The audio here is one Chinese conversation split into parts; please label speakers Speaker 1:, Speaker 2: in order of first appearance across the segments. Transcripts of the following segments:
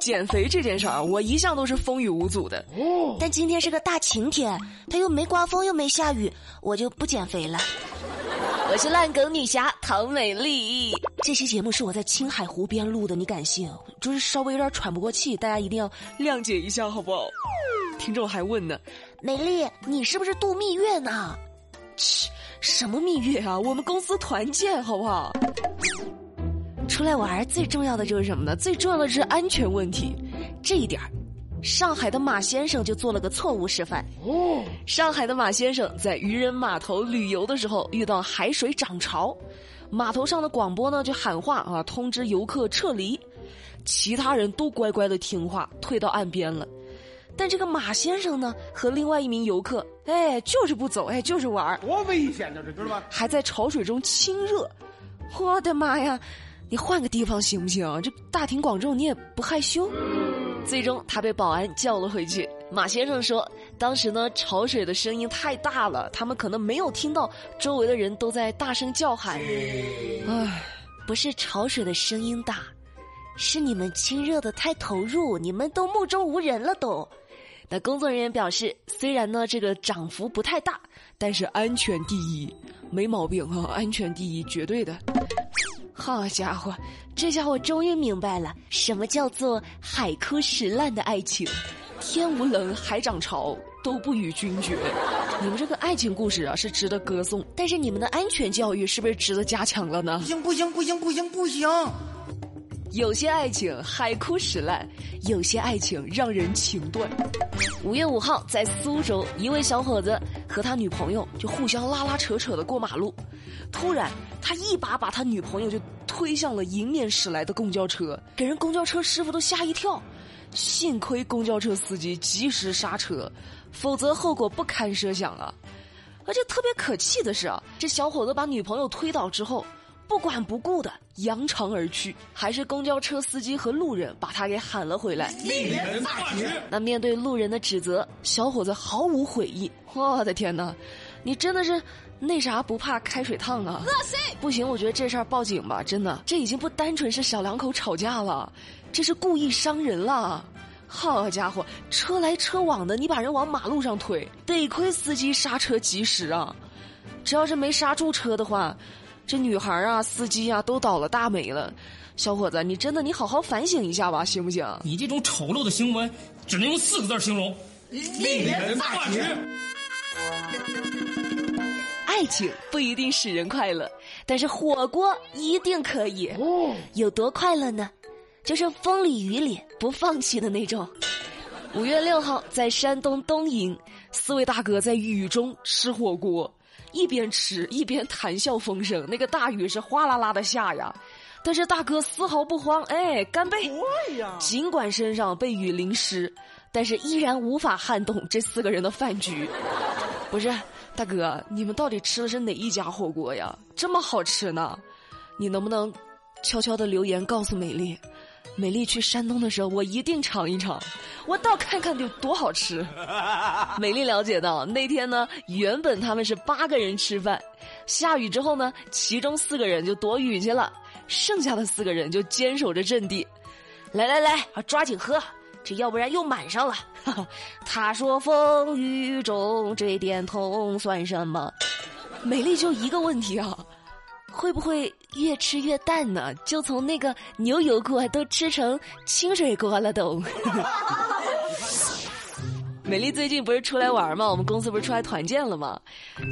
Speaker 1: 减肥这件事儿，我一向都是风雨无阻的。
Speaker 2: 哦，但今天是个大晴天，它又没刮风又没下雨，我就不减肥了。
Speaker 1: 我是烂梗女侠唐美丽。
Speaker 2: 这期节目是我在青海湖边录的，你敢信？就是稍微有点喘不过气，大家一定要
Speaker 1: 谅解一下，好不好？听众还问呢，
Speaker 2: 美丽，你是不是度蜜月呢？
Speaker 1: 切，什么蜜月啊？我们公司团建，好不好？出来玩最重要的就是什么呢？最重要的是安全问题，这一点儿，上海的马先生就做了个错误示范。哦，上海的马先生在渔人码头旅游的时候遇到海水涨潮，码头上的广播呢就喊话啊，通知游客撤离，其他人都乖乖的听话，退到岸边了。但这个马先生呢和另外一名游客，哎，就是不走，哎，就是玩
Speaker 3: 多危险呢，这知道吧？
Speaker 1: 还在潮水中亲热，我的妈呀！你换个地方行不行？这大庭广众你也不害羞？最终他被保安叫了回去。马先生说，当时呢潮水的声音太大了，他们可能没有听到周围的人都在大声叫喊。
Speaker 2: 唉，不是潮水的声音大，是你们亲热的太投入，你们都目中无人了都。
Speaker 1: 那工作人员表示，虽然呢这个涨幅不太大，但是安全第一，没毛病啊，安全第一，绝对的。好家伙，这下我终于明白了，什么叫做海枯石烂的爱情，天无棱，海涨潮都不与君绝。你们这个爱情故事啊，是值得歌颂，但是你们的安全教育是不是值得加强了呢？
Speaker 3: 不行不行不行不行不行！
Speaker 1: 有些爱情海枯石烂，有些爱情让人情断。五月五号，在苏州，一位小伙子和他女朋友就互相拉拉扯扯的过马路，突然他一把把他女朋友就推向了迎面驶来的公交车，给人公交车师傅都吓一跳。幸亏公交车司机及时刹车，否则后果不堪设想啊！而且特别可气的是啊，这小伙子把女朋友推倒之后。不管不顾的扬长而去，还是公交车司机和路人把他给喊了回来。
Speaker 3: 令人发指。
Speaker 1: 那面对路人的指责，小伙子毫无悔意。我的天哪，你真的是那啥不怕开水烫啊！
Speaker 2: 恶心！
Speaker 1: 不行，我觉得这事儿报警吧，真的，这已经不单纯是小两口吵架了，这是故意伤人了。好家伙，车来车往的，你把人往马路上推，得亏司机刹车及时啊！只要是没刹住车的话。这女孩啊，司机啊，都倒了大霉了。小伙子，你真的，你好好反省一下吧，行不行？
Speaker 4: 你这种丑陋的行为，只能用四个字形容：
Speaker 3: 令人发指。
Speaker 1: 爱情不一定使人快乐，但是火锅一定可以。哦，有多快乐呢？就是风里雨里不放弃的那种。五月六号，在山东东营，四位大哥在雨中吃火锅。一边吃一边谈笑风生，那个大雨是哗啦啦的下呀，但是大哥丝毫不慌，哎，干杯！尽管身上被雨淋湿，但是依然无法撼动这四个人的饭局。不是，大哥，你们到底吃的是哪一家火锅呀？这么好吃呢？你能不能悄悄的留言告诉美丽？美丽去山东的时候，我一定尝一尝，我倒看看有多好吃。美丽了解到，那天呢，原本他们是八个人吃饭，下雨之后呢，其中四个人就躲雨去了，剩下的四个人就坚守着阵地。来来来啊，抓紧喝，这要不然又满上了。他说：“风雨中这点痛算什么？”美丽就一个问题啊。会不会越吃越淡呢？就从那个牛油锅都吃成清水锅了都。美丽最近不是出来玩吗？我们公司不是出来团建了吗？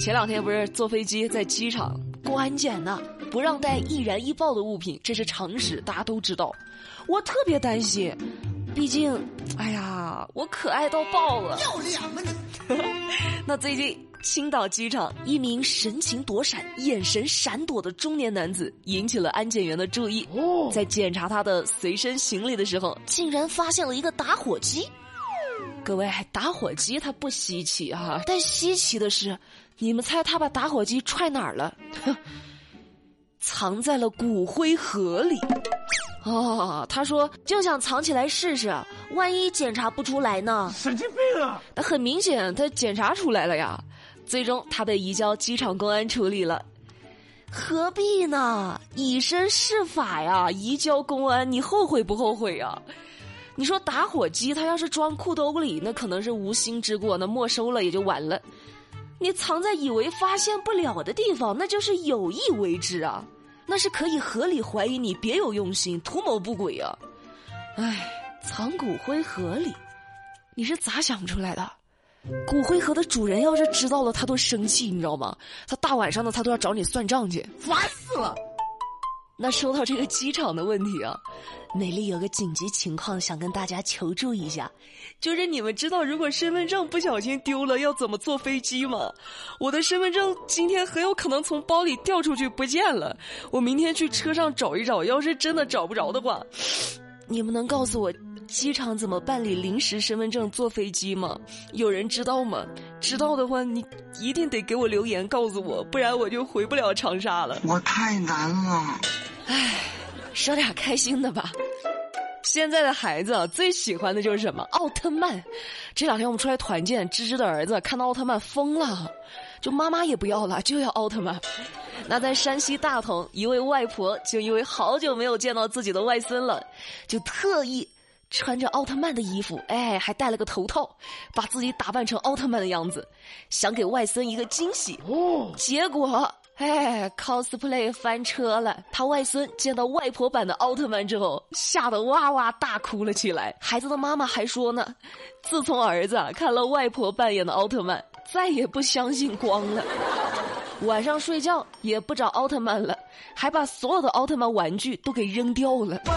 Speaker 1: 前两天不是坐飞机在机场过安检呢，不让带易燃易爆的物品，这是常识，大家都知道。我特别担心，毕竟，哎呀，我可爱到爆了。
Speaker 3: 要脸吗你？
Speaker 1: 那最近。青岛机场，一名神情躲闪、眼神闪躲的中年男子引起了安检员的注意。在检查他的随身行李的时候，竟然发现了一个打火机。各位，打火机它不稀奇啊，但稀奇的是，你们猜他把打火机踹哪儿了？藏在了骨灰盒里。哦，他说就想藏起来试试，万一检查不出来呢？
Speaker 3: 神经病啊！
Speaker 1: 那很明显，他检查出来了呀。最终，他被移交机场公安处理了。何必呢？以身试法呀！移交公安，你后悔不后悔呀？你说打火机，它要是装裤兜里，那可能是无心之过，那没收了也就完了。你藏在以为发现不了的地方，那就是有意为之啊，那是可以合理怀疑你别有用心、图谋不轨啊。唉，藏骨灰盒里，你是咋想出来的？骨灰盒的主人要是知道了，他都生气，你知道吗？他大晚上的，他都要找你算账去，
Speaker 3: 烦死了。
Speaker 1: 那说到这个机场的问题啊，美丽有个紧急情况想跟大家求助一下，就是你们知道如果身份证不小心丢了要怎么坐飞机吗？我的身份证今天很有可能从包里掉出去不见了，我明天去车上找一找，要是真的找不着的话，你们能告诉我机场怎么办理临时身份证坐飞机吗？有人知道吗？知道的话你一定得给我留言告诉我，不然我就回不了长沙了。
Speaker 3: 我太难了。
Speaker 1: 唉，说点开心的吧。现在的孩子啊，最喜欢的就是什么？奥特曼。这两天我们出来团建，芝芝的儿子看到奥特曼疯了，就妈妈也不要了，就要奥特曼。那在山西大同，一位外婆就因为好久没有见到自己的外孙了，就特意穿着奥特曼的衣服，哎，还戴了个头套，把自己打扮成奥特曼的样子，想给外孙一个惊喜。哦，结果。哎，cosplay 翻车了！他外孙见到外婆版的奥特曼之后，吓得哇哇大哭了起来。孩子的妈妈还说呢，自从儿子看了外婆扮演的奥特曼，再也不相信光了。晚上睡觉也不找奥特曼了，还把所有的奥特曼玩具都给扔掉了。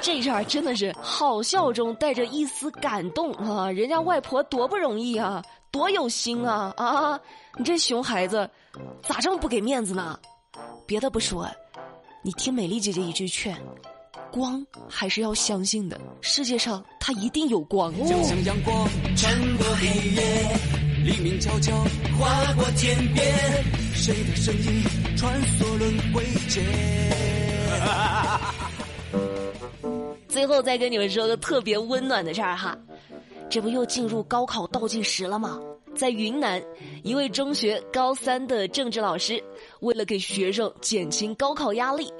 Speaker 1: 这事儿真的是好笑中带着一丝感动啊！人家外婆多不容易啊！多有心啊啊！你这熊孩子，咋这么不给面子呢？别的不说，你听美丽姐姐一句劝，光还是要相信的。世界上它一定有光。
Speaker 5: 就像阳光穿过黑夜，黎明悄悄划过天边，谁的身影穿梭轮回间？
Speaker 1: 最后再跟你们说个特别温暖的事儿哈。这不又进入高考倒计时了吗？在云南，一位中学高三的政治老师，为了给学生减轻高考压力，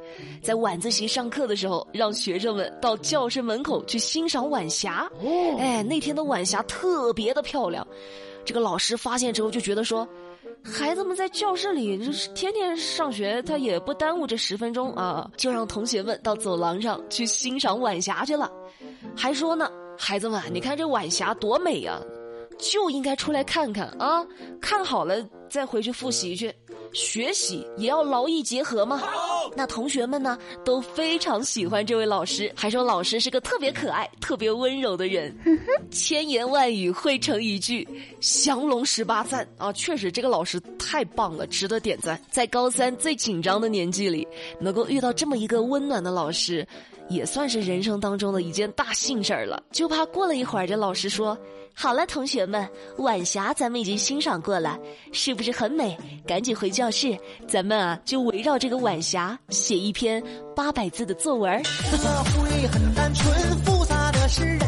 Speaker 1: 在晚自习上课的时候，让学生们到教室门口去欣赏晚霞。哎，那天的晚霞特别的漂亮。这个老师发现之后就觉得说，孩子们在教室里就是天天上学，他也不耽误这十分钟啊，就让同学们到走廊上去欣赏晚霞去了，还说呢。孩子们，你看这晚霞多美呀，就应该出来看看啊！看好了再回去复习去，学习也要劳逸结合嘛。那同学们呢都非常喜欢这位老师，还说老师是个特别可爱、特别温柔的人。千言万语汇成一句，降龙十八赞啊！确实，这个老师太棒了，值得点赞。在高三最紧张的年纪里，能够遇到这么一个温暖的老师。也算是人生当中的一件大幸事儿了，就怕过了一会儿，这老师说：“好了，同学们，晚霞咱们已经欣赏过了，是不是很美？赶紧回教室，咱们啊就围绕这个晚霞写一篇八百字的作文。”很单纯，复杂的是人。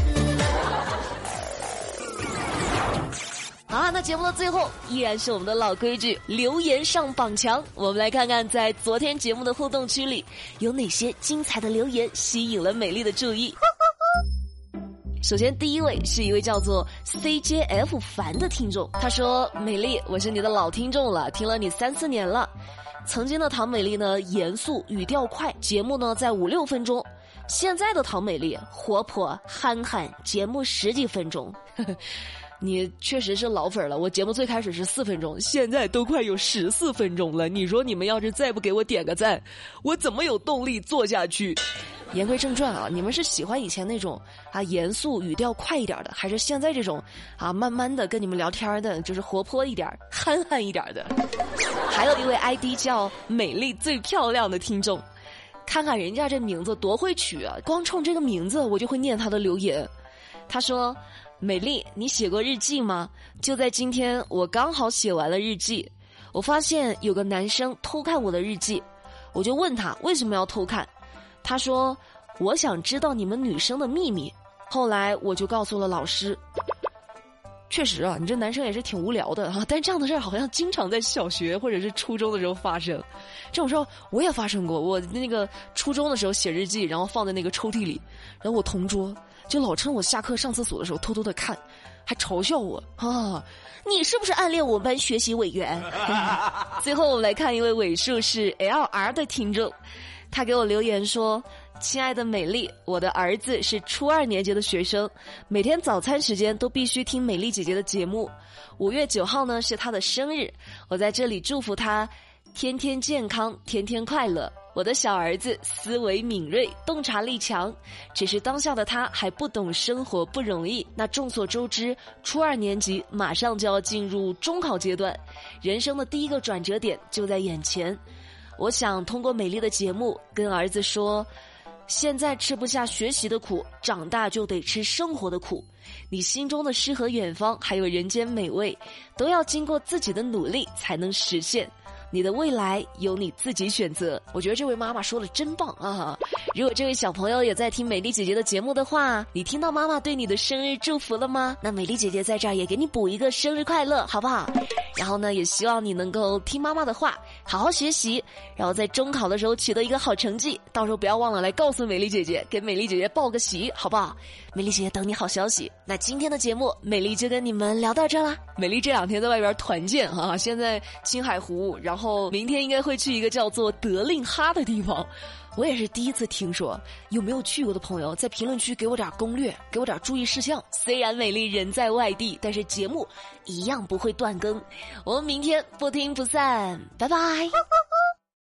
Speaker 1: 好了，那节目的最后依然是我们的老规矩，留言上榜墙。我们来看看，在昨天节目的互动区里，有哪些精彩的留言吸引了美丽的注意。首先，第一位是一位叫做 CJF 凡的听众，他说：“美丽，我是你的老听众了，听了你三四年了。曾经的唐美丽呢，严肃语调快，节目呢在五六分钟；现在的唐美丽活泼憨憨，节目十几分钟。”呵呵你确实是老粉了，我节目最开始是四分钟，现在都快有十四分钟了。你说你们要是再不给我点个赞，我怎么有动力做下去？言归正传啊，你们是喜欢以前那种啊严肃语调快一点的，还是现在这种啊慢慢的跟你们聊天的，就是活泼一点、憨憨一点的？还有一位 ID 叫“美丽最漂亮的听众”，看看人家这名字多会取啊！光冲这个名字，我就会念他的留言。他说。美丽，你写过日记吗？就在今天，我刚好写完了日记。我发现有个男生偷看我的日记，我就问他为什么要偷看。他说：“我想知道你们女生的秘密。”后来我就告诉了老师。确实啊，你这男生也是挺无聊的哈。但这样的事儿好像经常在小学或者是初中的时候发生。这种时候我也发生过。我那个初中的时候写日记，然后放在那个抽屉里，然后我同桌就老趁我下课上厕所的时候偷偷的看，还嘲笑我啊。你是不是暗恋我们班学习委员？最后我们来看一位尾数是 L R 的听众，他给我留言说。亲爱的美丽，我的儿子是初二年级的学生，每天早餐时间都必须听美丽姐姐的节目。五月九号呢是他的生日，我在这里祝福他，天天健康，天天快乐。我的小儿子思维敏锐，洞察力强，只是当下的他还不懂生活不容易。那众所周知，初二年级马上就要进入中考阶段，人生的第一个转折点就在眼前。我想通过美丽的节目跟儿子说。现在吃不下学习的苦，长大就得吃生活的苦。你心中的诗和远方，还有人间美味，都要经过自己的努力才能实现。你的未来由你自己选择。我觉得这位妈妈说的真棒啊！如果这位小朋友也在听美丽姐姐的节目的话，你听到妈妈对你的生日祝福了吗？那美丽姐姐在这儿也给你补一个生日快乐，好不好？然后呢，也希望你能够听妈妈的话，好好学习，然后在中考的时候取得一个好成绩。到时候不要忘了来告诉美丽姐姐，给美丽姐姐报个喜，好不好？美丽姐姐等你好消息。那今天的节目，美丽就跟你们聊到这啦。美丽这两天在外边团建哈，现在青海湖，然后明天应该会去一个叫做德令哈的地方。我也是第一次听说，有没有去过的朋友在评论区给我点攻略，给我点注意事项。虽然美丽人在外地，但是节目一样不会断更。我们明天不听不散，拜拜。